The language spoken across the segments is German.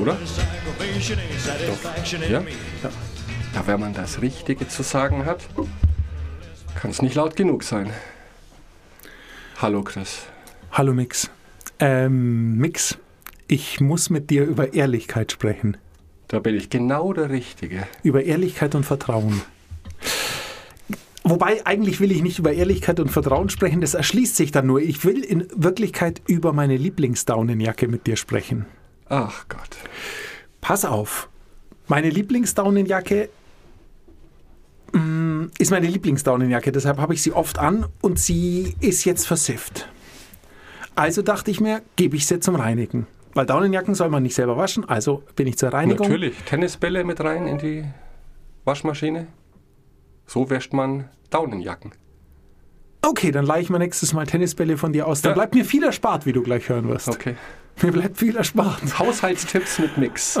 Oder? In Ja? me. Ja, wenn man das Richtige zu sagen hat, kann es nicht laut genug sein. Hallo Chris. Hallo Mix. Ähm, Mix, ich muss mit dir über Ehrlichkeit sprechen. Da bin ich genau der Richtige. Über Ehrlichkeit und Vertrauen. Wobei, eigentlich will ich nicht über Ehrlichkeit und Vertrauen sprechen, das erschließt sich dann nur. Ich will in Wirklichkeit über meine Lieblingsdaunenjacke mit dir sprechen. Ach Gott. Pass auf. Meine Lieblingsdaunenjacke mm, ist meine Lieblingsdaunenjacke, deshalb habe ich sie oft an und sie ist jetzt versifft. Also dachte ich mir, gebe ich sie zum Reinigen. Weil Daunenjacken soll man nicht selber waschen, also bin ich zur Reinigung. Natürlich, Tennisbälle mit rein in die Waschmaschine. So wäscht man Daunenjacken. Okay, dann leihe ich mir nächstes Mal Tennisbälle von dir aus. Dann Ja. bleibt mir viel erspart, wie du gleich hören wirst. Okay. Mir bleibt viel erspart. Haushaltstipps mit Mix. Oh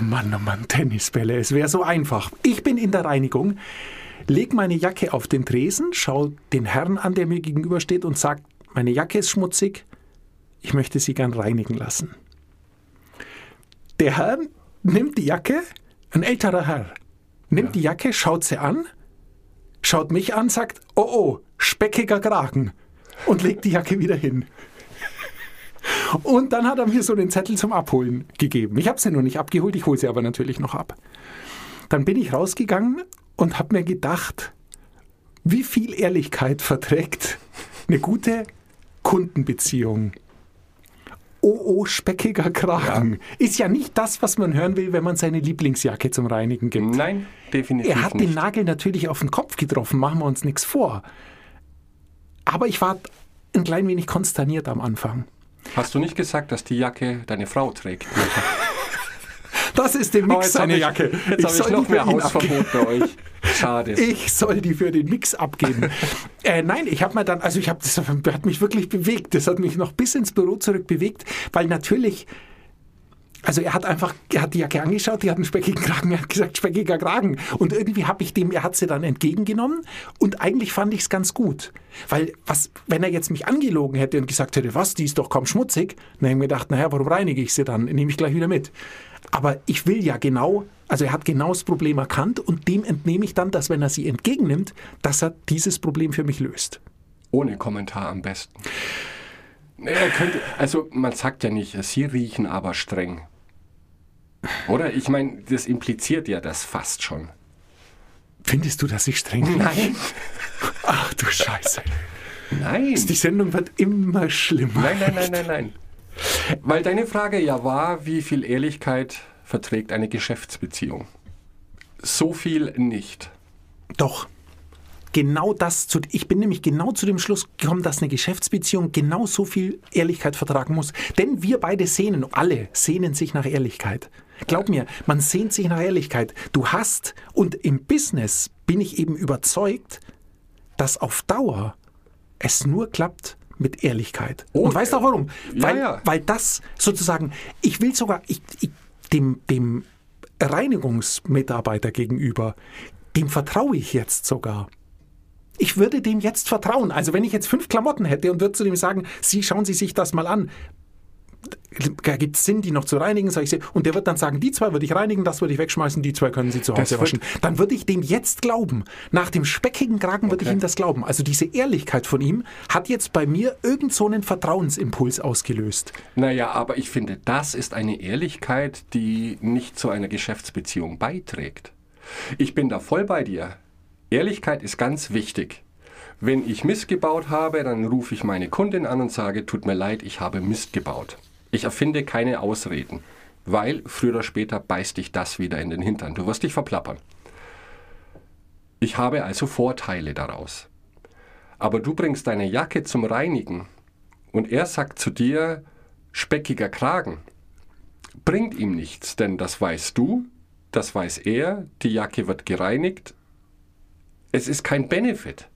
Mann, oh Mann, Tennisbälle, es wäre so einfach. Ich bin in der Reinigung, leg meine Jacke auf den Tresen, schau den Herrn an, der mir gegenübersteht und sagt, meine Jacke ist schmutzig, ich möchte sie gern reinigen lassen. Der Herr nimmt die Jacke, ein älterer Herr, nimmt die Jacke, schaut sie an, schaut mich an, sagt, oh oh, speckiger Kragen und legt die Jacke wieder hin. Und dann hat er mir so den Zettel zum Abholen gegeben. Ich habe sie noch nicht abgeholt, ich hole sie aber natürlich noch ab. Dann bin ich rausgegangen und habe mir gedacht, wie viel Ehrlichkeit verträgt eine gute Kundenbeziehung. Oh, oh, speckiger Kragen. Ist ja nicht das, was man hören will, wenn man seine Lieblingsjacke zum Reinigen gibt. Nein, definitiv Er hat nicht. den Nagel natürlich auf den Kopf getroffen, machen wir uns nichts vor. Aber ich war ein klein wenig konsterniert am Anfang. Hast du nicht gesagt, dass die Jacke deine Frau trägt? Das ist dem Oh, Mix seine ich- Jacke. Jetzt habe ich soll noch mehr. Hausverbot bei euch. Schade. Ich soll die für den Mix abgeben. äh, nein, ich habe mir dann, also ich habe, das hat mich wirklich bewegt. Das hat mich noch bis ins Büro zurück bewegt, weil natürlich, also er hat einfach, er hat die Jacke angeschaut, die hat einen speckigen Kragen, er hat gesagt, speckiger Kragen. Und irgendwie habe ich dem, er hat sie dann entgegengenommen und eigentlich fand ich es ganz gut. Weil, was, wenn er jetzt mich angelogen hätte und gesagt hätte, was, die ist doch kaum schmutzig, dann hätte ich mir gedacht, naja, warum reinige ich sie dann? Nehme ich gleich wieder mit. Aber ich will ja genau, also er hat genau das Problem erkannt und dem entnehme ich dann, dass wenn er sie entgegennimmt, dass er dieses Problem für mich löst. Ohne Kommentar am besten. Er könnte, also man sagt ja nicht, sie riechen aber streng. Oder? Ich meine, das impliziert ja das fast schon. Findest du, dass ich streng bin? Nein. Ach du Scheiße. Nein. Die Sendung wird immer schlimmer. Nein, nein, nein, nein, nein. Weil deine Frage ja war, wie viel Ehrlichkeit verträgt eine Geschäftsbeziehung? So viel nicht. Doch. Genau das, zu, ich bin nämlich genau zu dem Schluss gekommen, dass eine Geschäftsbeziehung genau so viel Ehrlichkeit vertragen muss. Denn wir beide sehnen, alle sehnen sich nach Ehrlichkeit. Glaub mir, man sehnt sich nach Ehrlichkeit. Du hast, und im Business bin ich eben überzeugt, dass auf Dauer es nur klappt mit Ehrlichkeit. Oh, und weißt du auch warum? ja, weil, ja. weil das sozusagen, ich will sogar, ich, ich, dem, dem Reinigungsmitarbeiter gegenüber, dem vertraue ich jetzt sogar. Ich würde dem jetzt vertrauen. Also wenn ich jetzt fünf Klamotten hätte und würde zu dem sagen, Sie schauen Sie sich das mal an. Da gibt es Sinn, die noch zu reinigen, sag ich sie. Und der wird dann sagen, die zwei würde ich reinigen, das würde ich wegschmeißen, die zwei können Sie zu Hause waschen. Dann würde ich dem jetzt glauben. Nach dem speckigen Kragen würde ich ihm das glauben. Also diese Ehrlichkeit von ihm hat jetzt bei mir irgend so einen Vertrauensimpuls ausgelöst. Naja, aber ich finde, das ist eine Ehrlichkeit, die nicht zu einer Geschäftsbeziehung beiträgt. Ich bin da voll bei dir. Ehrlichkeit ist ganz wichtig. Wenn ich Mist gebaut habe, dann rufe ich meine Kundin an und sage, tut mir leid, ich habe Mist gebaut. Ich erfinde keine Ausreden, weil früher oder später beißt dich das wieder in den Hintern. Du wirst dich verplappern. Ich habe also Vorteile daraus. Aber du bringst deine Jacke zum Reinigen und er sagt zu dir, speckiger Kragen, bringt ihm nichts, denn das weißt du, das weiß er, die Jacke wird gereinigt. Es ist kein Benefit.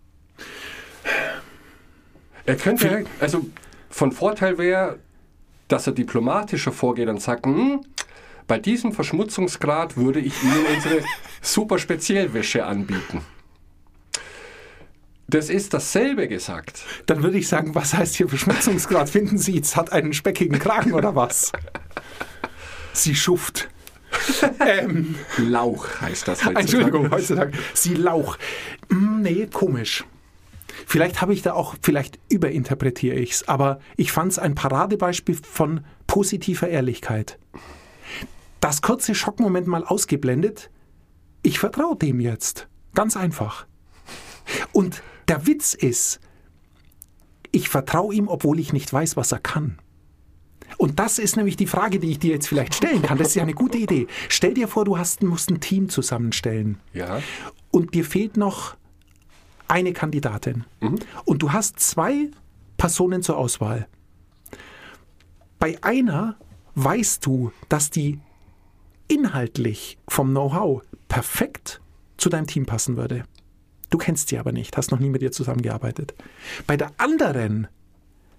Er könnte, also von Vorteil wäre, dass er diplomatischer vorgeht und sagt, hm, bei diesem Verschmutzungsgrad würde ich Ihnen unsere super Speziellwäsche anbieten. Das ist dasselbe gesagt. Dann würde ich sagen, was heißt hier Verschmutzungsgrad? Finden Sie, es hat einen speckigen Kragen oder was? Sie schuft. ähm, Lauch heißt das heutzutage. Entschuldigung, heutzutage. Sie Lauch. Hm, nee, komisch. Vielleicht habe ich da auch, vielleicht überinterpretiere ich es, aber ich fand es ein Paradebeispiel von positiver Ehrlichkeit. Das kurze Schockmoment mal ausgeblendet. Ich vertraue dem jetzt. Ganz einfach. Und der Witz ist, ich vertraue ihm, obwohl ich nicht weiß, was er kann. Und das ist nämlich die Frage, die ich dir jetzt vielleicht stellen kann. Das ist ja eine gute Idee. Stell dir vor, du hast, musst ein Team zusammenstellen. Ja. Und dir fehlt noch eine Kandidatin. Und du hast zwei Personen zur Auswahl. Bei einer weißt du, dass die inhaltlich vom Know-how perfekt zu deinem Team passen würde. Du kennst sie aber nicht, hast noch nie mit ihr zusammengearbeitet. Bei der anderen,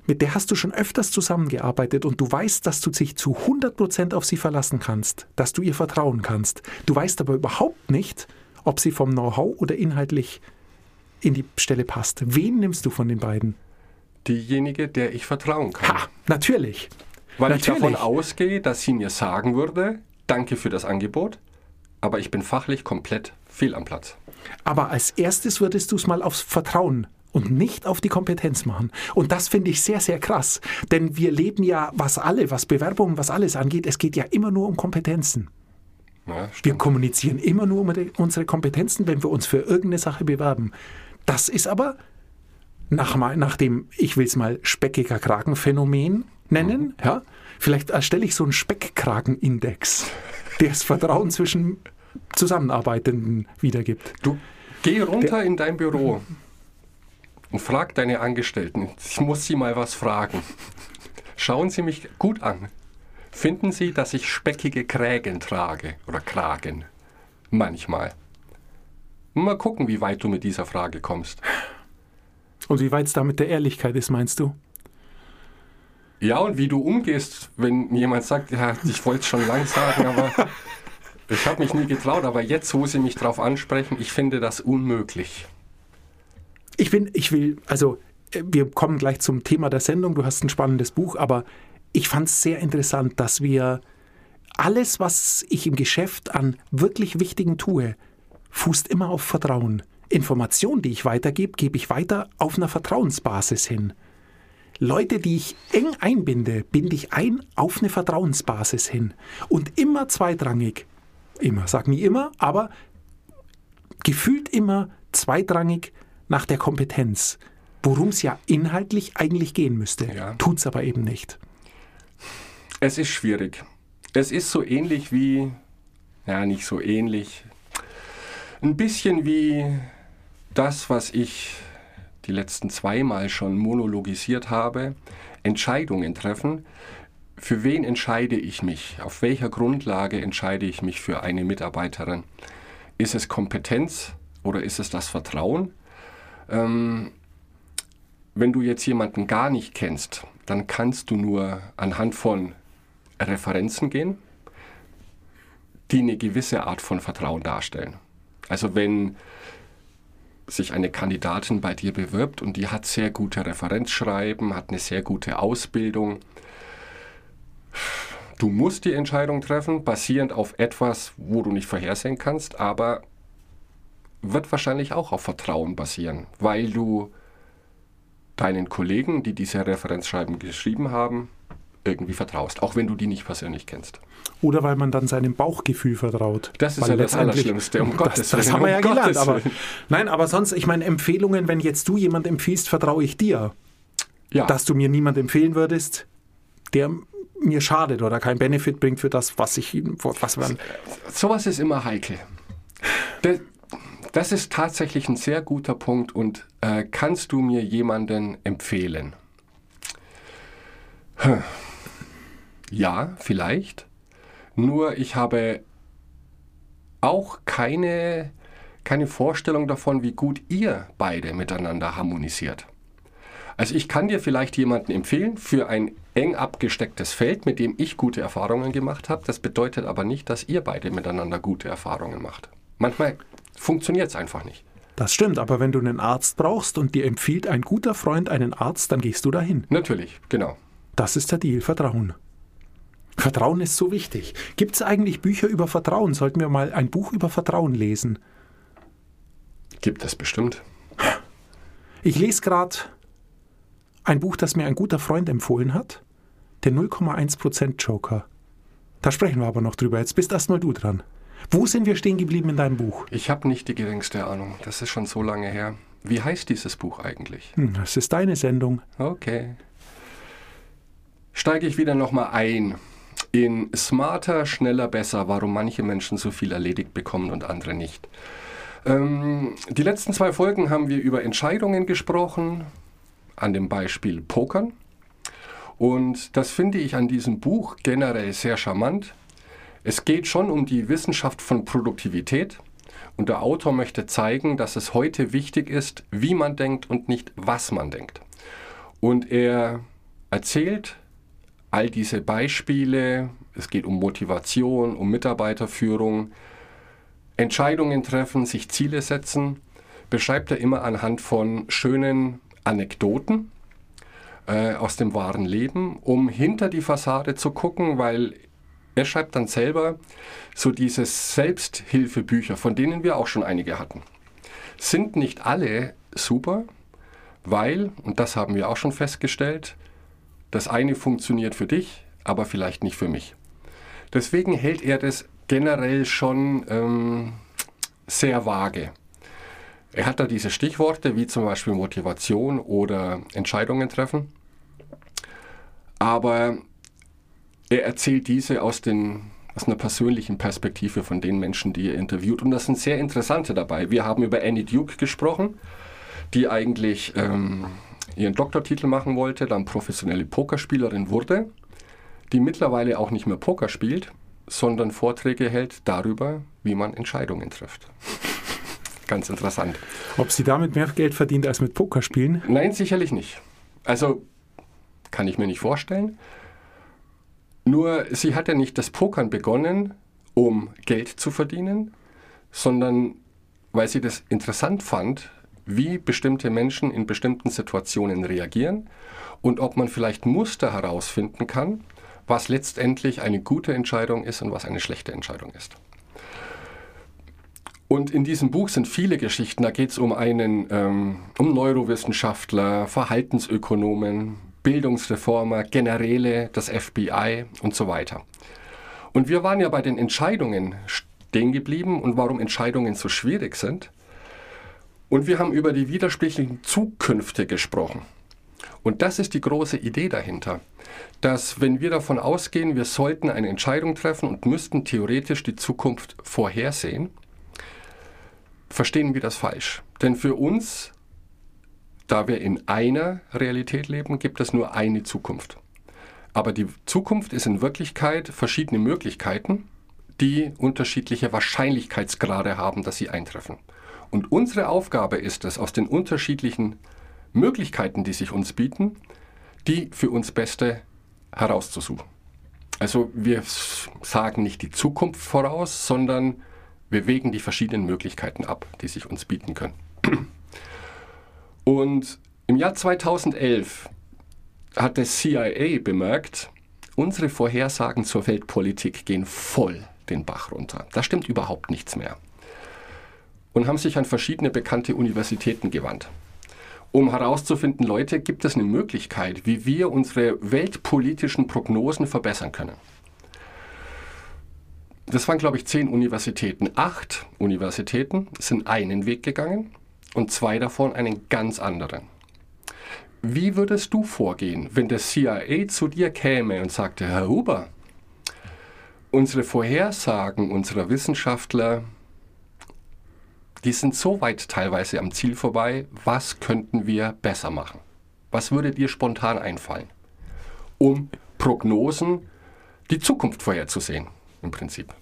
mit der hast du schon öfters zusammengearbeitet und du weißt, dass du dich zu 100% auf sie verlassen kannst, dass du ihr vertrauen kannst. Du weißt aber überhaupt nicht, ob sie vom Know-how oder inhaltlich in die Stelle passt. Wen nimmst du von den beiden? Diejenige, der ich vertrauen kann. Ha, natürlich. Weil natürlich. ich davon ausgehe, dass sie mir sagen würde, danke für das Angebot, aber ich bin fachlich komplett fehl am Platz. Aber als erstes würdest du es mal aufs Vertrauen und nicht auf die Kompetenz machen. Und das finde ich sehr, sehr krass. Denn wir leben ja, was alle, was Bewerbungen, was alles angeht, es geht ja immer nur um Kompetenzen. Ja, Wir kommunizieren immer nur um unsere Kompetenzen, wenn wir uns für irgendeine Sache bewerben. Das ist aber nach, nach dem, ich will es mal speckiger Kragenphänomen nennen, ja, vielleicht erstelle ich so einen Speckkragenindex, der das Vertrauen zwischen Zusammenarbeitenden wiedergibt. Du geh runter in dein Büro und frag deine Angestellten. Ich muss sie mal was fragen. Schauen Sie mich gut an. Finden Sie, dass ich speckige Krägen trage oder Kragen? Manchmal. Mal gucken, wie weit du mit dieser Frage kommst. Und wie weit es da mit der Ehrlichkeit ist, meinst du? Ja, und wie du umgehst, wenn jemand sagt, ja, ich wollte es schon lang sagen, aber ich habe mich nie getraut, aber jetzt, wo Sie mich darauf ansprechen, ich finde das unmöglich. Ich bin, ich will, also äh, wir kommen gleich zum Thema der Sendung. Du hast ein spannendes Buch, aber ich fand es sehr interessant, dass wir alles, was ich im Geschäft an wirklich Wichtigen tue, fußt immer auf Vertrauen. Informationen, die ich weitergebe, gebe ich weiter auf einer Vertrauensbasis hin. Leute, die ich eng einbinde, binde ich ein auf eine Vertrauensbasis hin. Und immer zweitrangig. Immer, sag nie immer, aber gefühlt immer zweitrangig nach der Kompetenz, worum es ja inhaltlich eigentlich gehen müsste. Ja. Tut's aber eben nicht. Es ist schwierig. Es ist so ähnlich wie, ja, nicht so ähnlich, ein bisschen wie das, was ich die letzten zweimal schon monologisiert habe, Entscheidungen treffen. Für wen entscheide ich mich? Auf welcher Grundlage entscheide ich mich für eine Mitarbeiterin? Ist es Kompetenz oder ist es das Vertrauen? Ähm, wenn du jetzt jemanden gar nicht kennst, dann kannst du nur anhand von Referenzen gehen, die eine gewisse Art von Vertrauen darstellen. Also wenn sich eine Kandidatin bei dir bewirbt und die hat sehr gute Referenzschreiben, hat eine sehr gute Ausbildung, du musst die Entscheidung treffen, basierend auf etwas, wo du nicht vorhersehen kannst, aber wird wahrscheinlich auch auf Vertrauen basieren, weil du deinen Kollegen, die diese Referenzschreiben geschrieben haben, irgendwie vertraust, auch wenn du die nicht persönlich kennst. Oder weil man dann seinem Bauchgefühl vertraut. Das ist Weil ja das Allerschlimmste, um das, Gottes Das Willen, haben wir um ja gelernt. Gottes Aber, nein, aber sonst, ich meine, Empfehlungen, wenn jetzt du jemand empfiehlst, vertraue ich dir. Ja, Dass du mir niemand empfehlen würdest, der mir schadet oder keinen Benefit bringt für das, was ich was man. sowas ist immer heikel. Das, das ist tatsächlich ein sehr guter Punkt und äh, kannst du mir jemanden empfehlen? Hm. Ja, vielleicht. Nur ich habe auch keine, keine Vorstellung davon, wie gut ihr beide miteinander harmonisiert. Also ich kann dir vielleicht jemanden empfehlen für ein eng abgestecktes Feld, mit dem ich gute Erfahrungen gemacht habe. Das bedeutet aber nicht, dass ihr beide miteinander gute Erfahrungen macht. Manchmal funktioniert es einfach nicht. Das stimmt, aber wenn du einen Arzt brauchst und dir empfiehlt ein guter Freund einen Arzt, dann gehst du dahin. Natürlich, genau. Das ist der Deal, Vertrauen. Vertrauen ist so wichtig. Gibt es eigentlich Bücher über Vertrauen? Sollten wir mal ein Buch über Vertrauen lesen? Gibt es bestimmt. Ich lese gerade ein Buch, das mir ein guter Freund empfohlen hat. Der 0,1% Joker. Da sprechen wir aber noch drüber. Jetzt bist erstmal du dran. Wo sind wir stehen geblieben in deinem Buch? Ich habe nicht die geringste Ahnung. Das ist schon so lange her. Wie heißt dieses Buch eigentlich? Hm, das ist deine Sendung. Okay. Steige ich wieder nochmal ein in Smarter, Schneller, Besser, warum manche Menschen so viel erledigt bekommen und andere nicht. Ähm, die letzten zwei Folgen haben wir über Entscheidungen gesprochen, an dem Beispiel Pokern. Und das finde ich an diesem Buch generell sehr charmant. Es geht schon um die Wissenschaft von Produktivität. Und der Autor möchte zeigen, dass es heute wichtig ist, wie man denkt und nicht, was man denkt. Und er erzählt all diese Beispiele, es geht um Motivation, um Mitarbeiterführung, Entscheidungen treffen, sich Ziele setzen, beschreibt er immer anhand von schönen Anekdoten äh, aus dem wahren Leben, um hinter die Fassade zu gucken, weil er schreibt dann selber so diese Selbsthilfebücher, von denen wir auch schon einige hatten. Sind nicht alle super, weil, und das haben wir auch schon festgestellt, das eine funktioniert für dich, aber vielleicht nicht für mich. Deswegen hält er das generell schon ähm, sehr vage. Er hat da diese Stichworte wie zum Beispiel Motivation oder Entscheidungen treffen, aber er erzählt diese aus, den, aus einer persönlichen Perspektive von den Menschen, die er interviewt. Und das sind sehr interessante dabei. Wir haben über Annie Duke gesprochen, die eigentlich ähm, ihren Doktortitel machen wollte, dann professionelle Pokerspielerin wurde, die mittlerweile auch nicht mehr Poker spielt, sondern Vorträge hält darüber, wie man Entscheidungen trifft. Ganz interessant. Ob sie damit mehr Geld verdient als mit Pokerspielen? Nein, sicherlich nicht. Also kann ich mir nicht vorstellen. Nur sie hat ja nicht das Pokern begonnen, um Geld zu verdienen, sondern weil sie das interessant fand, wie bestimmte Menschen in bestimmten Situationen reagieren und ob man vielleicht Muster herausfinden kann, was letztendlich eine gute Entscheidung ist und was eine schlechte Entscheidung ist. Und in diesem Buch sind viele Geschichten. Da geht es um einen ähm, um Neurowissenschaftler, Verhaltensökonomen, Bildungsreformer, Generäle, das FBI und so weiter. Und wir waren ja bei den Entscheidungen stehen geblieben und warum Entscheidungen so schwierig sind. Und wir haben über die widersprüchlichen Zukünfte gesprochen. Und das ist die große Idee dahinter, dass wenn wir davon ausgehen, wir sollten eine Entscheidung treffen und müssten theoretisch die Zukunft vorhersehen, verstehen wir das falsch. Denn für uns, da wir in einer Realität leben, gibt es nur eine Zukunft. Aber die Zukunft ist in Wirklichkeit verschiedene Möglichkeiten, die unterschiedliche Wahrscheinlichkeitsgrade haben, dass sie eintreffen. Und unsere Aufgabe ist es, aus den unterschiedlichen Möglichkeiten, die sich uns bieten, die für uns beste herauszusuchen. Also wir sagen nicht die Zukunft voraus, sondern wir wägen die verschiedenen Möglichkeiten ab, die sich uns bieten können. Und im Jahr 2011 hat der CIA bemerkt, unsere Vorhersagen zur Weltpolitik gehen voll den Bach runter. Da stimmt überhaupt nichts mehr und haben sich an verschiedene bekannte Universitäten gewandt, um herauszufinden, Leute, gibt es eine Möglichkeit, wie wir unsere weltpolitischen Prognosen verbessern können. Das waren, glaube ich, zehn Universitäten. Acht Universitäten sind einen Weg gegangen und zwei davon einen ganz anderen. Wie würdest du vorgehen, wenn der CIA zu dir käme und sagte, Herr Huber, unsere Vorhersagen unserer Wissenschaftler die sind so weit teilweise am Ziel vorbei. Was könnten wir besser machen? Was würde dir spontan einfallen, um Prognosen, die Zukunft vorherzusehen, im Prinzip?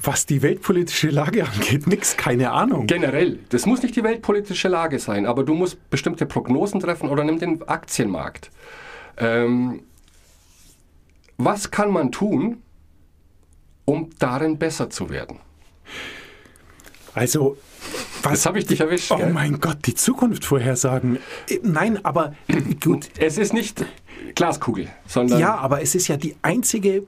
Was die weltpolitische Lage angeht, nix, keine Ahnung. Generell, das muss nicht die weltpolitische Lage sein, aber du musst bestimmte Prognosen treffen oder nimm den Aktienmarkt. Ähm, was kann man tun, um darin besser zu werden? Also Was? Habe ich dich erwischt. Oh gell? mein Gott, die Zukunft vorhersagen. Äh, Nein, aber gut. Es ist nicht Glaskugel, sondern Ja, aber es ist ja die einzige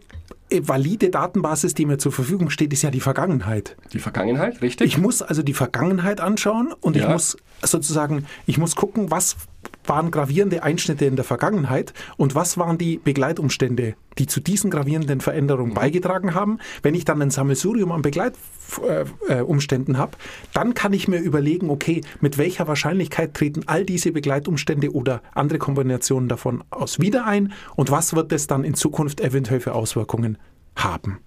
äh, valide Datenbasis, die mir zur Verfügung steht, ist ja die Vergangenheit. die Vergangenheit, richtig? Ich muss also die Vergangenheit anschauen und ich Ja. muss sozusagen, ich muss gucken, was waren gravierende Einschnitte in der Vergangenheit und was waren die Begleitumstände, die zu diesen gravierenden Mhm. Veränderungen beigetragen haben. Wenn ich dann ein Sammelsurium an Begleitumständen äh, Umständen habe, dann kann ich mir überlegen, okay, mit welcher Wahrscheinlichkeit treten all diese Begleitumstände oder andere Kombinationen davon aus wieder ein und was wird es dann in Zukunft eventuell für Auswirkungen haben.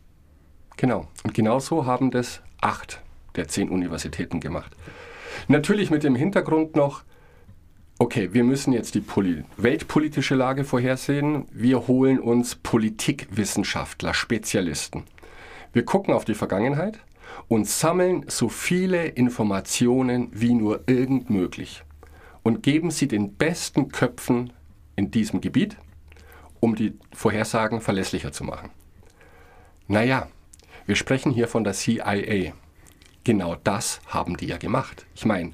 Genau. Und genau so haben das acht der zehn Universitäten gemacht. Natürlich mit dem Hintergrund noch, okay, wir müssen jetzt die Poli weltpolitische Lage vorhersehen. Wir holen uns Politikwissenschaftler, Spezialisten. Wir gucken auf die Vergangenheit und sammeln so viele Informationen wie nur irgend möglich und geben sie den besten Köpfen in diesem Gebiet, um die Vorhersagen verlässlicher zu machen. Naja, wir sprechen hier von der CIA. Genau das haben die ja gemacht. Ich meine,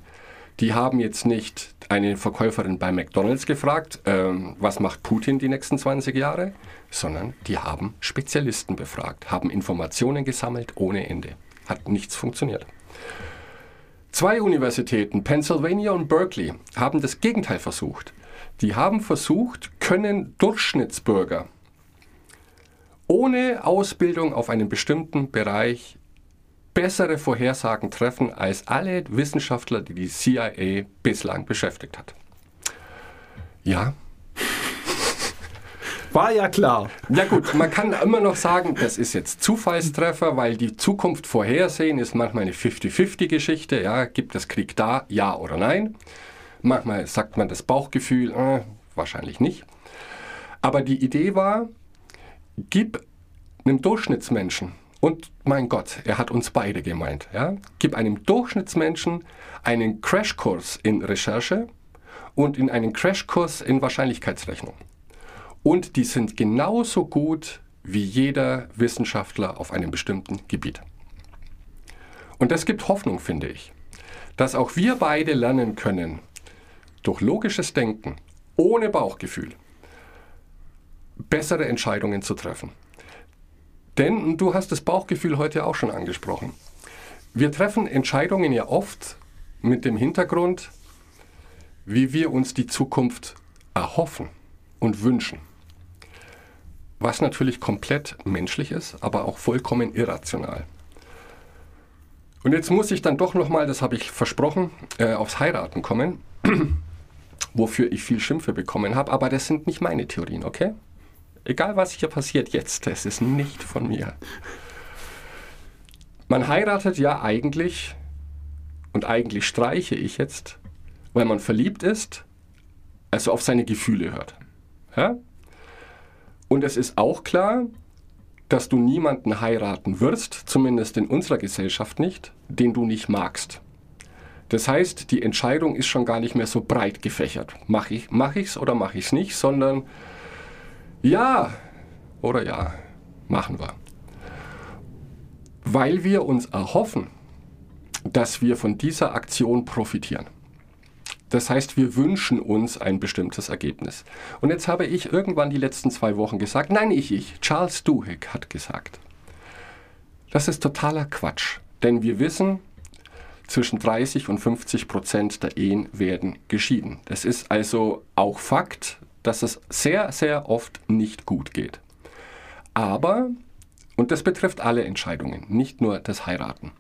die haben jetzt nicht eine Verkäuferin bei McDonald's gefragt, ähm, was macht Putin die nächsten 20 Jahre, sondern die haben Spezialisten befragt, haben Informationen gesammelt ohne Ende. Hat nichts funktioniert. Zwei Universitäten, Pennsylvania und Berkeley, haben das Gegenteil versucht. Die haben versucht, können Durchschnittsbürger ohne Ausbildung auf einem bestimmten Bereich bessere Vorhersagen treffen als alle Wissenschaftler, die die CIA bislang beschäftigt hat. Ja, War ja klar. ja gut, man kann immer noch sagen, das ist jetzt Zufallstreffer, weil die Zukunft vorhersehen ist manchmal eine 50-50-Geschichte. Ja, gibt es Krieg da, ja oder nein? Manchmal sagt man das Bauchgefühl, äh, wahrscheinlich nicht. Aber die Idee war, gib einem Durchschnittsmenschen, und mein Gott, er hat uns beide gemeint, ja, gib einem Durchschnittsmenschen einen Crashkurs in Recherche und in einen Crashkurs in Wahrscheinlichkeitsrechnung. Und die sind genauso gut wie jeder Wissenschaftler auf einem bestimmten Gebiet. Und das gibt Hoffnung, finde ich, dass auch wir beide lernen können, durch logisches Denken, ohne Bauchgefühl, bessere Entscheidungen zu treffen. Denn du hast das Bauchgefühl heute auch schon angesprochen. Wir treffen Entscheidungen ja oft mit dem Hintergrund, wie wir uns die Zukunft erhoffen und wünschen. Was natürlich komplett menschlich ist, aber auch vollkommen irrational. Und jetzt muss ich dann doch nochmal, das habe ich versprochen, äh, aufs Heiraten kommen, wofür ich viel Schimpfe bekommen habe, aber das sind nicht meine Theorien, okay? Egal was hier passiert jetzt, das ist nicht von mir. Man heiratet ja eigentlich, und eigentlich streiche ich jetzt, weil man verliebt ist, also auf seine Gefühle hört. Ja? Und es ist auch klar, dass du niemanden heiraten wirst, zumindest in unserer Gesellschaft nicht, den du nicht magst. Das heißt, die Entscheidung ist schon gar nicht mehr so breit gefächert. Mache ich es mach ich's oder mache ich es nicht, sondern ja oder ja, machen wir. Weil wir uns erhoffen, dass wir von dieser Aktion profitieren. Das heißt, wir wünschen uns ein bestimmtes Ergebnis. Und jetzt habe ich irgendwann die letzten zwei Wochen gesagt, nein, ich, ich, Charles Duhigg hat gesagt, das ist totaler Quatsch. Denn wir wissen, zwischen 30 und 50 Prozent der Ehen werden geschieden. Das ist also auch Fakt, dass es sehr, sehr oft nicht gut geht. Aber, und das betrifft alle Entscheidungen, nicht nur das Heiraten,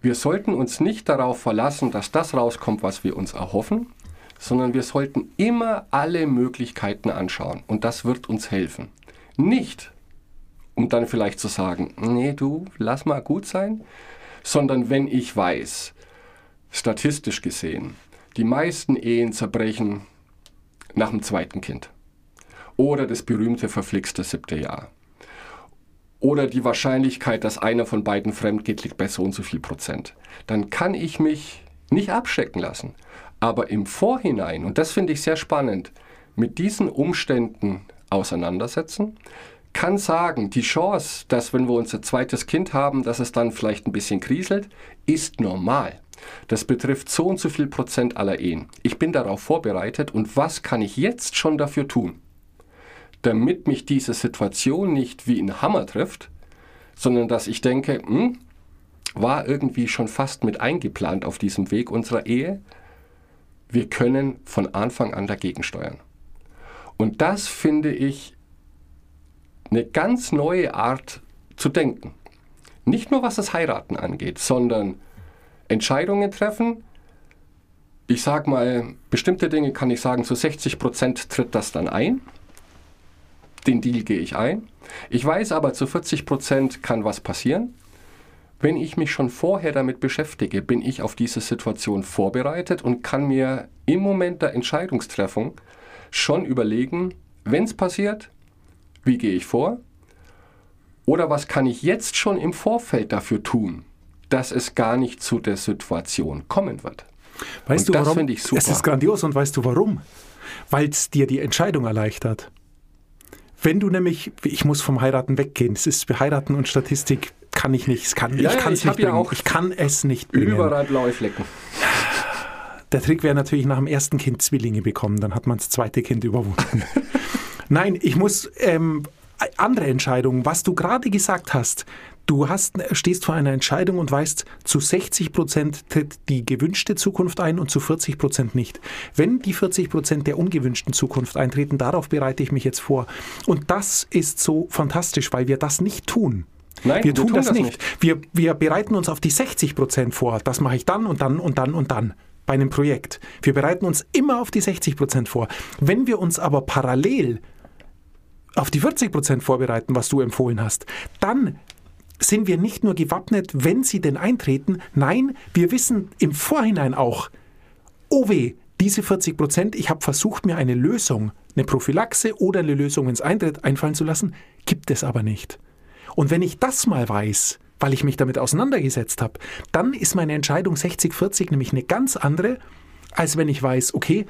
wir sollten uns nicht darauf verlassen, dass das rauskommt, was wir uns erhoffen, sondern wir sollten immer alle Möglichkeiten anschauen und das wird uns helfen. Nicht, um dann vielleicht zu sagen, nee, du, lass mal gut sein, sondern wenn ich weiß, statistisch gesehen, die meisten Ehen zerbrechen nach dem zweiten Kind. Oder das berühmte verflixte siebte Jahr. Oder die Wahrscheinlichkeit, dass einer von beiden fremd geht, liegt bei so und so viel Prozent. Dann kann ich mich nicht abschrecken lassen. Aber im Vorhinein, und das finde ich sehr spannend, mit diesen Umständen auseinandersetzen, kann sagen, die Chance, dass wenn wir unser zweites Kind haben, dass es dann vielleicht ein bisschen kriselt, ist normal. Das betrifft so und so viel Prozent aller Ehen. Ich bin darauf vorbereitet und was kann ich jetzt schon dafür tun, damit mich diese Situation nicht wie ein Hammer trifft, sondern dass ich denke, hm, war irgendwie schon fast mit eingeplant auf diesem Weg unserer Ehe. Wir können von Anfang an dagegen steuern. Und das finde ich eine ganz neue Art zu denken. Nicht nur was das Heiraten angeht, sondern Entscheidungen treffen. Ich sage mal, bestimmte Dinge kann ich sagen, zu 60 Prozent tritt das dann ein. Den Deal gehe ich ein. Ich weiß aber, zu 40 Prozent kann was passieren. Wenn ich mich schon vorher damit beschäftige, bin ich auf diese Situation vorbereitet und kann mir im Moment der Entscheidungstreffung schon überlegen, wenn es passiert, wie gehe ich vor? Oder was kann ich jetzt schon im Vorfeld dafür tun, dass es gar nicht zu der Situation kommen wird? Weißt und du, das warum? finde ich super. Es ist grandios und weißt du warum? Weil es dir die Entscheidung erleichtert. Wenn du nämlich, ich muss vom Heiraten weggehen, es ist Heiraten und Statistik kann ich nicht, es kann, Ja, ich kann es ich nicht hab ja bringen. auch ich kann es nicht bringen. Überall blaue Flecken. Der Trick wäre natürlich nach dem ersten Kind Zwillinge bekommen, dann hat man das zweite Kind überwunden. Nein, ich muss ähm, andere Entscheidungen, was du gerade gesagt hast. Du hast, stehst vor einer Entscheidung und weißt, zu 60 Prozent tritt die gewünschte Zukunft ein und zu 40 Prozent nicht. Wenn die 40 Prozent der ungewünschten Zukunft eintreten, darauf bereite ich mich jetzt vor. Und das ist so fantastisch, weil wir das nicht tun. Nein, wir tun, das, nicht. Wir, wir bereiten uns auf die 60 Prozent vor. Das mache ich dann und dann und dann und dann bei einem Projekt. Wir bereiten uns immer auf die 60 Prozent vor. Wenn wir uns aber parallel auf die 40 Prozent vorbereiten, was du empfohlen hast, dann sind wir nicht nur gewappnet, wenn sie denn eintreten, nein, wir wissen im Vorhinein auch, oh weh, diese 40 Prozent, ich habe versucht, mir eine Lösung, eine Prophylaxe oder eine Lösung, wenn es eintritt, einfallen zu lassen, gibt es aber nicht. Und wenn ich das mal weiß, weil ich mich damit auseinandergesetzt habe, dann ist meine Entscheidung 60-40 nämlich eine ganz andere, als wenn ich weiß, okay,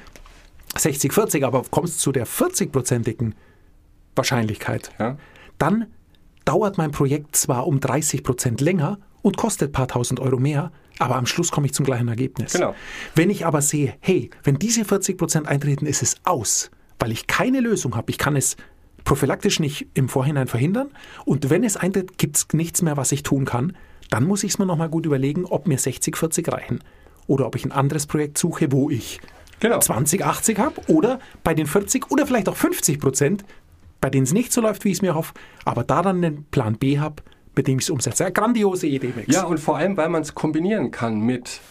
60-40, aber kommst zu der 40-prozentigen Wahrscheinlichkeit, Ja. dann dauert mein Projekt zwar um 30 Prozent länger und kostet ein paar tausend Euro mehr, aber am Schluss komme ich zum gleichen Ergebnis. Genau. Wenn ich aber sehe, hey, wenn diese 40 Prozent eintreten, ist es aus, weil ich keine Lösung habe. Ich kann es prophylaktisch nicht im Vorhinein verhindern und wenn es eintritt, gibt es nichts mehr, was ich tun kann. Dann muss ich es mir nochmal gut überlegen, ob mir 60, 40 reichen oder ob ich ein anderes Projekt suche, wo ich Genau. 20, 80 habe oder bei den 40 oder vielleicht auch 50 Prozent, bei denen es nicht so läuft, wie ich es mir hoffe, aber da dann einen Plan B habe, mit dem ich es umsetze. Eine grandiose Idee, Max. Ja, und vor allem, weil man es kombinieren kann mit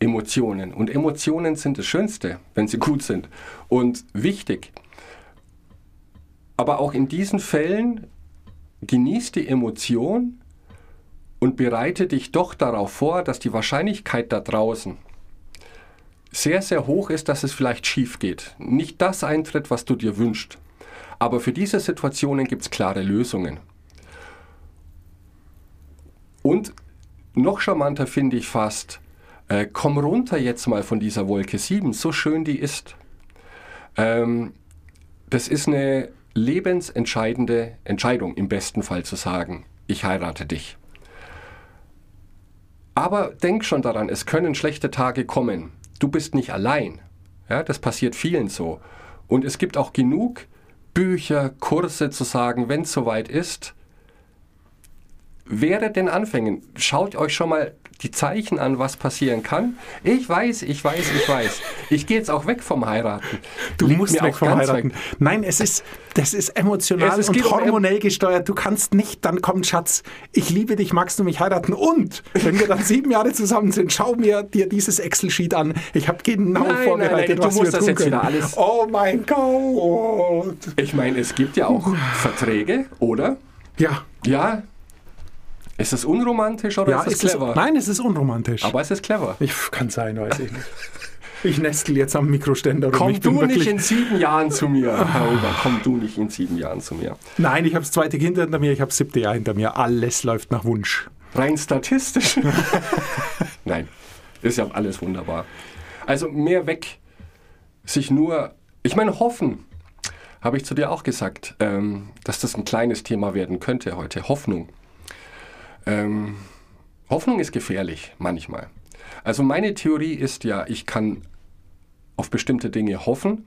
Emotionen. Und Emotionen sind das Schönste, wenn sie gut sind und wichtig. Aber auch in diesen Fällen genieß die Emotion und bereite dich doch darauf vor, dass die Wahrscheinlichkeit da draußen sehr, sehr hoch ist, dass es vielleicht schief geht. Nicht das eintritt, was du dir wünschst. Aber für diese Situationen gibt es klare Lösungen. Und noch charmanter finde ich fast, äh, komm runter jetzt mal von dieser Wolke 7, so schön die ist. Ähm, das ist eine lebensentscheidende Entscheidung, im besten Fall zu sagen, ich heirate dich. Aber denk schon daran, es können schlechte Tage kommen. Du bist nicht allein. Ja, das passiert vielen so. Und es gibt auch genug Bücher, Kurse zu sagen, wenn es soweit ist, während den Anfängen, schaut euch schon mal die Zeichen an, was passieren kann. Ich weiß, ich weiß, ich weiß. Ich gehe jetzt auch weg vom Heiraten. Du Liegt musst weg auch vom Heiraten. weg. Nein, es ist, das ist emotional Es- es und geht um- hormonell gesteuert. Du kannst nicht, dann kommt Schatz, ich liebe dich, magst du mich heiraten? Und wenn wir dann sieben Jahre zusammen sind, schau mir dir dieses Excel-Sheet an. Ich habe genau Nein, nein, vorbereitet, nein, du was musst wir das tun jetzt können. wieder alles- Oh mein Gott. Ich meine, es gibt ja auch Verträge, oder? Ja, Ja. Ist es unromantisch oder ja ist es ist es, clever? nein, es ist unromantisch. Aber es ist clever. ich, kann sein, weiß ich nicht. Ich nestel jetzt am Mikroständer. Komm du nicht in sieben Jahren zu mir, Herr Ober, komm du nicht in sieben Jahren zu mir. Nein, ich habe das zweite Kind hinter mir, ich habe das siebte Jahr hinter mir. Alles läuft nach Wunsch. Rein statistisch. Nein, ist ja alles wunderbar. Also mehr weg, sich nur, ich meine, hoffen, habe ich zu dir auch gesagt, ähm, dass das ein kleines Thema werden könnte heute. Hoffnung. Ähm, Hoffnung ist gefährlich manchmal. Also meine Theorie ist ja, ich kann auf bestimmte Dinge hoffen,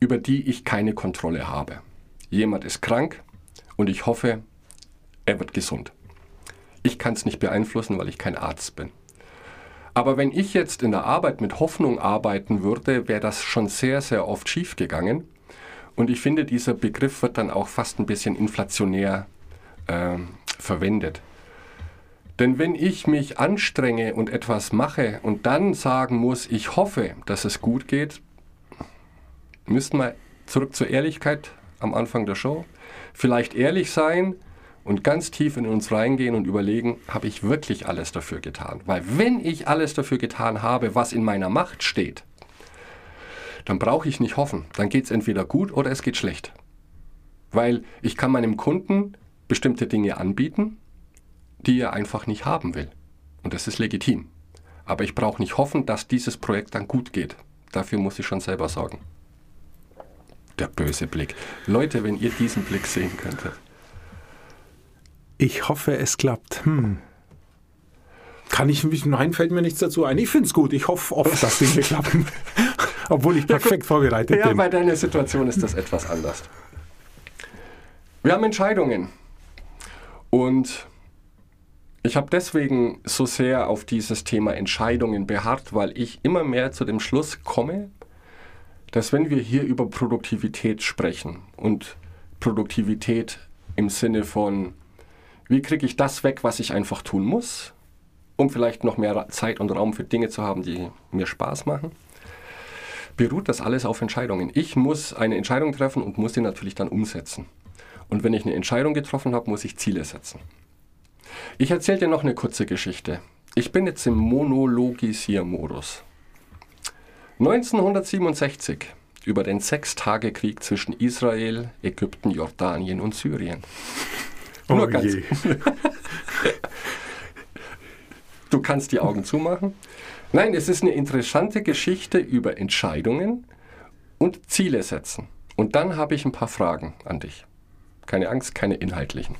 über die ich keine Kontrolle habe. Jemand ist krank und ich hoffe, er wird gesund. Ich kann es nicht beeinflussen, weil ich kein Arzt bin. Aber wenn ich jetzt in der Arbeit mit Hoffnung arbeiten würde, wäre das schon sehr, sehr oft schiefgegangen. Und ich finde, dieser Begriff wird dann auch fast ein bisschen inflationär äh, verwendet. Denn wenn ich mich anstrenge und etwas mache und dann sagen muss, ich hoffe, dass es gut geht, müssten wir zurück zur Ehrlichkeit am Anfang der Show. Vielleicht ehrlich sein und ganz tief in uns reingehen und überlegen, habe ich wirklich alles dafür getan? Weil wenn ich alles dafür getan habe, was in meiner Macht steht, dann brauche ich nicht hoffen. Dann geht es entweder gut oder es geht schlecht. Weil ich kann meinem Kunden bestimmte Dinge anbieten, die er einfach nicht haben will. Und das ist legitim. Aber ich brauche nicht hoffen, dass dieses Projekt dann gut geht. Dafür muss ich schon selber sorgen. Der böse Blick. Leute, wenn ihr diesen Blick sehen könntet. Ich hoffe, es klappt. Hm. Kann ich mich, nein, fällt mir nichts dazu ein. Ich finde es gut. Ich hoffe oft, dass Dinge klappen. Obwohl ich perfekt vorbereitet Ja, bin. bei deiner Situation ist das etwas anders. Wir haben Entscheidungen. Und ich habe deswegen so sehr auf dieses Thema Entscheidungen beharrt, weil ich immer mehr zu dem Schluss komme, dass wenn wir hier über Produktivität sprechen und Produktivität im Sinne von, wie kriege ich das weg, was ich einfach tun muss, um vielleicht noch mehr Zeit und Raum für Dinge zu haben, die mir Spaß machen, beruht das alles auf Entscheidungen. Ich muss eine Entscheidung treffen und muss die natürlich dann umsetzen. Und wenn ich eine Entscheidung getroffen habe, muss ich Ziele setzen. Ich erzähle dir noch eine kurze Geschichte. Ich bin jetzt im Monologisiermodus. 1967 über den Sechstagekrieg zwischen Israel, Ägypten, Jordanien und Syrien. oh Nur ganz-. Du kannst die Augen zumachen. Nein, es ist eine interessante Geschichte über Entscheidungen und Ziele setzen. Und dann habe ich ein paar Fragen an dich. Keine Angst, keine inhaltlichen.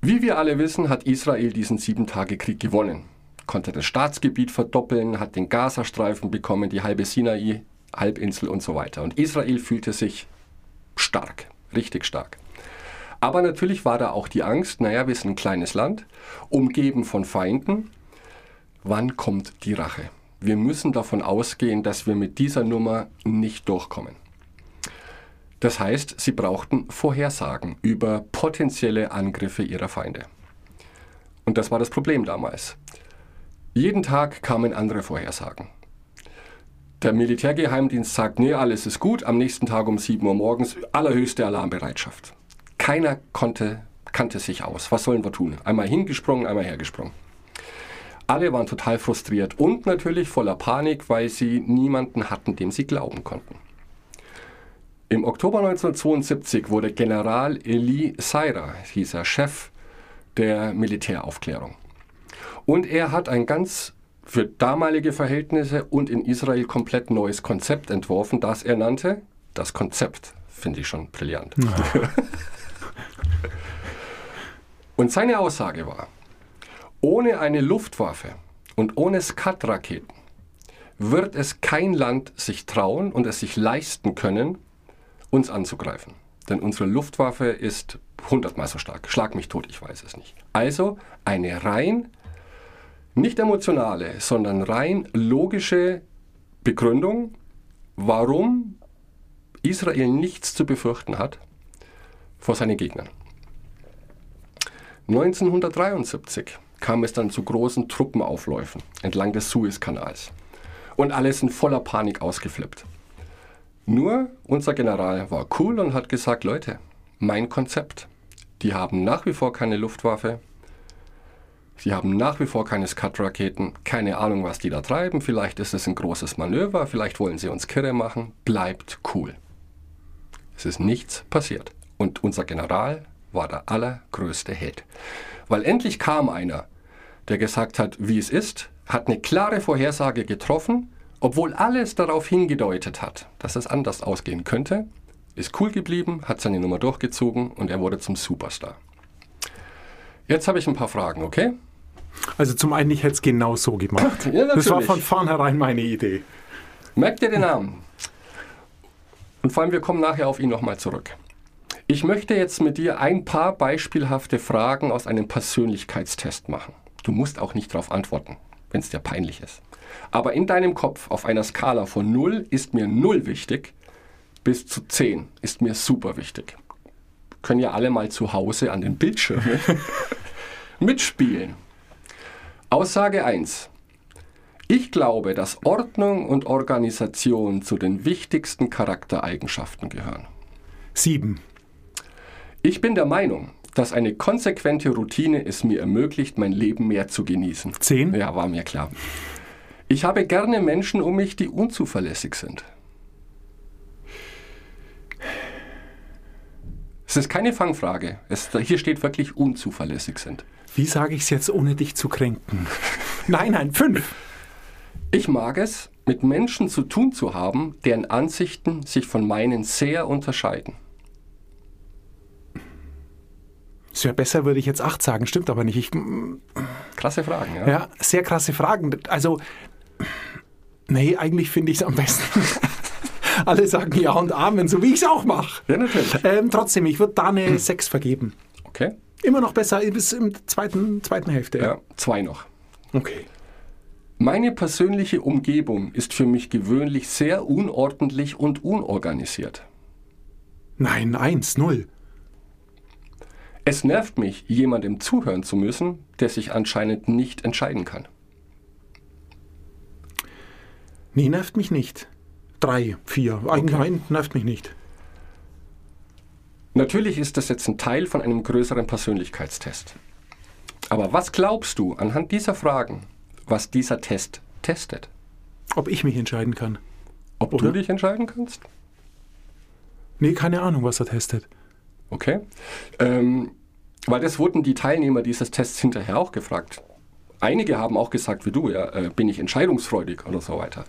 Wie wir alle wissen, hat Israel diesen Sieben-Tage-Krieg gewonnen. Konnte das Staatsgebiet verdoppeln, hat den Gazastreifen bekommen, die halbe Sinai-Halbinsel und so weiter. Und Israel fühlte sich stark, richtig stark. Aber natürlich war da auch die Angst, naja, wir sind ein kleines Land, umgeben von Feinden. Wann kommt die Rache? Wir müssen davon ausgehen, dass wir mit dieser Nummer nicht durchkommen. Das heißt, sie brauchten Vorhersagen über potenzielle Angriffe ihrer Feinde. Und das war das Problem damals. Jeden Tag kamen andere Vorhersagen. Der Militärgeheimdienst sagt, nee, alles ist gut, am nächsten Tag um 7 Uhr morgens allerhöchste Alarmbereitschaft. Keiner konnte, kannte sich aus. Was sollen wir tun? Einmal hingesprungen, einmal hergesprungen. Alle waren total frustriert und natürlich voller Panik, weil sie niemanden hatten, dem sie glauben konnten. Im Oktober 1972 wurde General Eli Seira, hieß er, Chef der Militäraufklärung. Und er hat ein ganz für damalige Verhältnisse und in Israel komplett neues Konzept entworfen, das er nannte, das Konzept, finde ich schon brillant. und seine Aussage war, ohne eine Luftwaffe und ohne Skat-Raketen wird es kein Land sich trauen und es sich leisten können, uns anzugreifen. Denn unsere Luftwaffe ist hundertmal so stark. Schlag mich tot, ich weiß es nicht. Also eine rein nicht emotionale, sondern rein logische Begründung, warum Israel nichts zu befürchten hat vor seinen Gegnern. 1973 kam es dann zu großen Truppenaufläufen entlang des Suezkanals. Und alle sind voller Panik ausgeflippt. Nur unser General war cool und hat gesagt, Leute, mein Konzept. Die haben nach wie vor keine Luftwaffe. Sie haben nach wie vor keine Skat-Raketen. Keine Ahnung, was die da treiben. Vielleicht ist es ein großes Manöver. Vielleicht wollen sie uns kirre machen. Bleibt cool. Es ist nichts passiert. Und unser General war der allergrößte Held. Weil endlich kam einer, der gesagt hat, wie es ist, hat eine klare Vorhersage getroffen, obwohl alles darauf hingedeutet hat, dass es anders ausgehen könnte, ist cool geblieben, hat seine Nummer durchgezogen und er wurde zum Superstar. Jetzt habe ich ein paar Fragen, okay? Also zum einen, ich hätte es genau so gemacht. Ja, das war von vornherein meine Idee. Merkt ihr den Namen? Und vor allem, wir kommen nachher auf ihn nochmal zurück. Ich möchte jetzt mit dir ein paar beispielhafte Fragen aus einem Persönlichkeitstest machen. Du musst auch nicht darauf antworten, wenn es dir peinlich ist. Aber in deinem Kopf auf einer Skala von 0 ist mir 0 wichtig bis zu 10 ist mir super wichtig. Können ja alle mal zu Hause an den Bildschirmen mitspielen. Aussage 1. Ich glaube, dass Ordnung und Organisation zu den wichtigsten Charaktereigenschaften gehören. Sieben. Ich bin der Meinung, dass eine konsequente Routine es mir ermöglicht, mein Leben mehr zu genießen. Zehn. Ja, war mir klar. Ich habe gerne Menschen um mich, die unzuverlässig sind. Es ist keine Fangfrage. Es, hier steht wirklich unzuverlässig sind. Wie sage ich es jetzt, ohne dich zu kränken? nein, nein, fünf. Ich mag es, mit Menschen zu tun zu haben, deren Ansichten sich von meinen sehr unterscheiden. Es wäre besser, würde ich jetzt acht sagen. Stimmt aber nicht. Ich, Krasse Fragen, ja? ja, sehr krasse Fragen. Also, nee, eigentlich finde ich es am besten. Alle sagen Ja und Amen, so wie ich es auch mache. Ja, natürlich. Ähm, trotzdem, ich würde da eine sechs vergeben. Okay. Immer noch besser bis im zweiten, zweiten Hälfte. Ja, zwei noch. Okay. Meine persönliche Umgebung ist für mich gewöhnlich sehr unordentlich und unorganisiert. Nein, eins, null. Es nervt mich, jemandem zuhören zu müssen, der sich anscheinend nicht entscheiden kann. Nee, nervt mich nicht. Drei, vier. Eigentlich nein, nervt mich nicht. Natürlich ist das jetzt ein Teil von einem größeren Persönlichkeitstest. Aber was glaubst du anhand dieser Fragen, was dieser Test testet? Ob ich mich entscheiden kann. Ob Oder? du dich entscheiden kannst? Nee, keine Ahnung, was er testet. Okay. Ähm, weil das wurden die Teilnehmer dieses Tests hinterher auch gefragt. Einige haben auch gesagt, wie du, ja, äh, bin ich entscheidungsfreudig oder so weiter.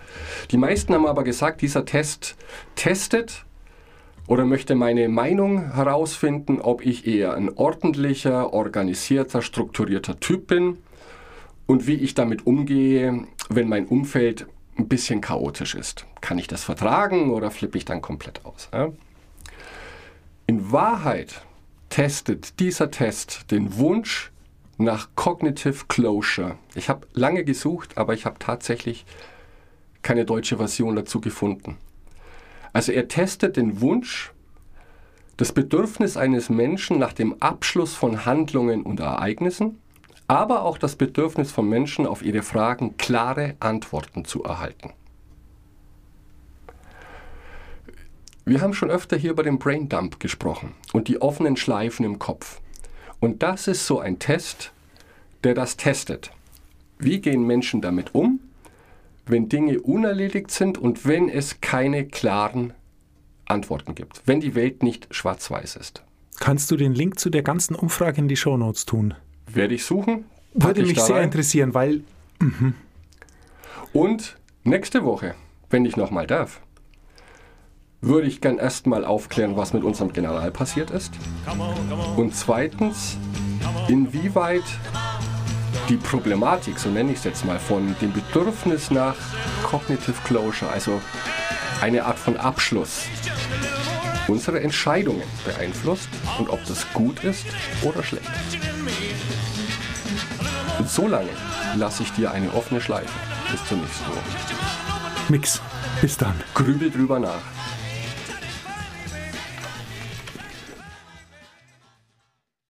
Die meisten haben aber gesagt, dieser Test testet oder möchte meine Meinung herausfinden, ob ich eher ein ordentlicher, organisierter, strukturierter Typ bin und wie ich damit umgehe, wenn mein Umfeld ein bisschen chaotisch ist. Kann ich das vertragen oder flippe ich dann komplett aus? Ja? In Wahrheit testet dieser Test den Wunsch nach Cognitive Closure. Ich habe lange gesucht, aber ich habe tatsächlich keine deutsche Version dazu gefunden. Also er testet den Wunsch, das Bedürfnis eines Menschen nach dem Abschluss von Handlungen und Ereignissen, aber auch das Bedürfnis von Menschen auf ihre Fragen klare Antworten zu erhalten. Wir haben schon öfter hier über den Braindump gesprochen und die offenen Schleifen im Kopf. Und das ist so ein Test, der das testet. Wie gehen Menschen damit um, wenn Dinge unerledigt sind und wenn es keine klaren Antworten gibt, wenn die Welt nicht schwarz-weiß ist? Kannst du den Link zu der ganzen Umfrage in die Shownotes tun? Werde ich suchen? Würde ich mich sehr rein. interessieren, weil Und nächste Woche, wenn ich nochmal darf, würde ich gern erstmal aufklären, was mit unserem General passiert ist. Und zweitens, inwieweit die Problematik, so nenne ich es jetzt mal, von dem Bedürfnis nach Cognitive Closure, also eine Art von Abschluss, unsere Entscheidungen beeinflusst und ob das gut ist oder schlecht. Und so lange lasse ich dir eine offene Schleife. Bis zur nächsten Woche. Mix. Bis dann. Grübel drüber nach.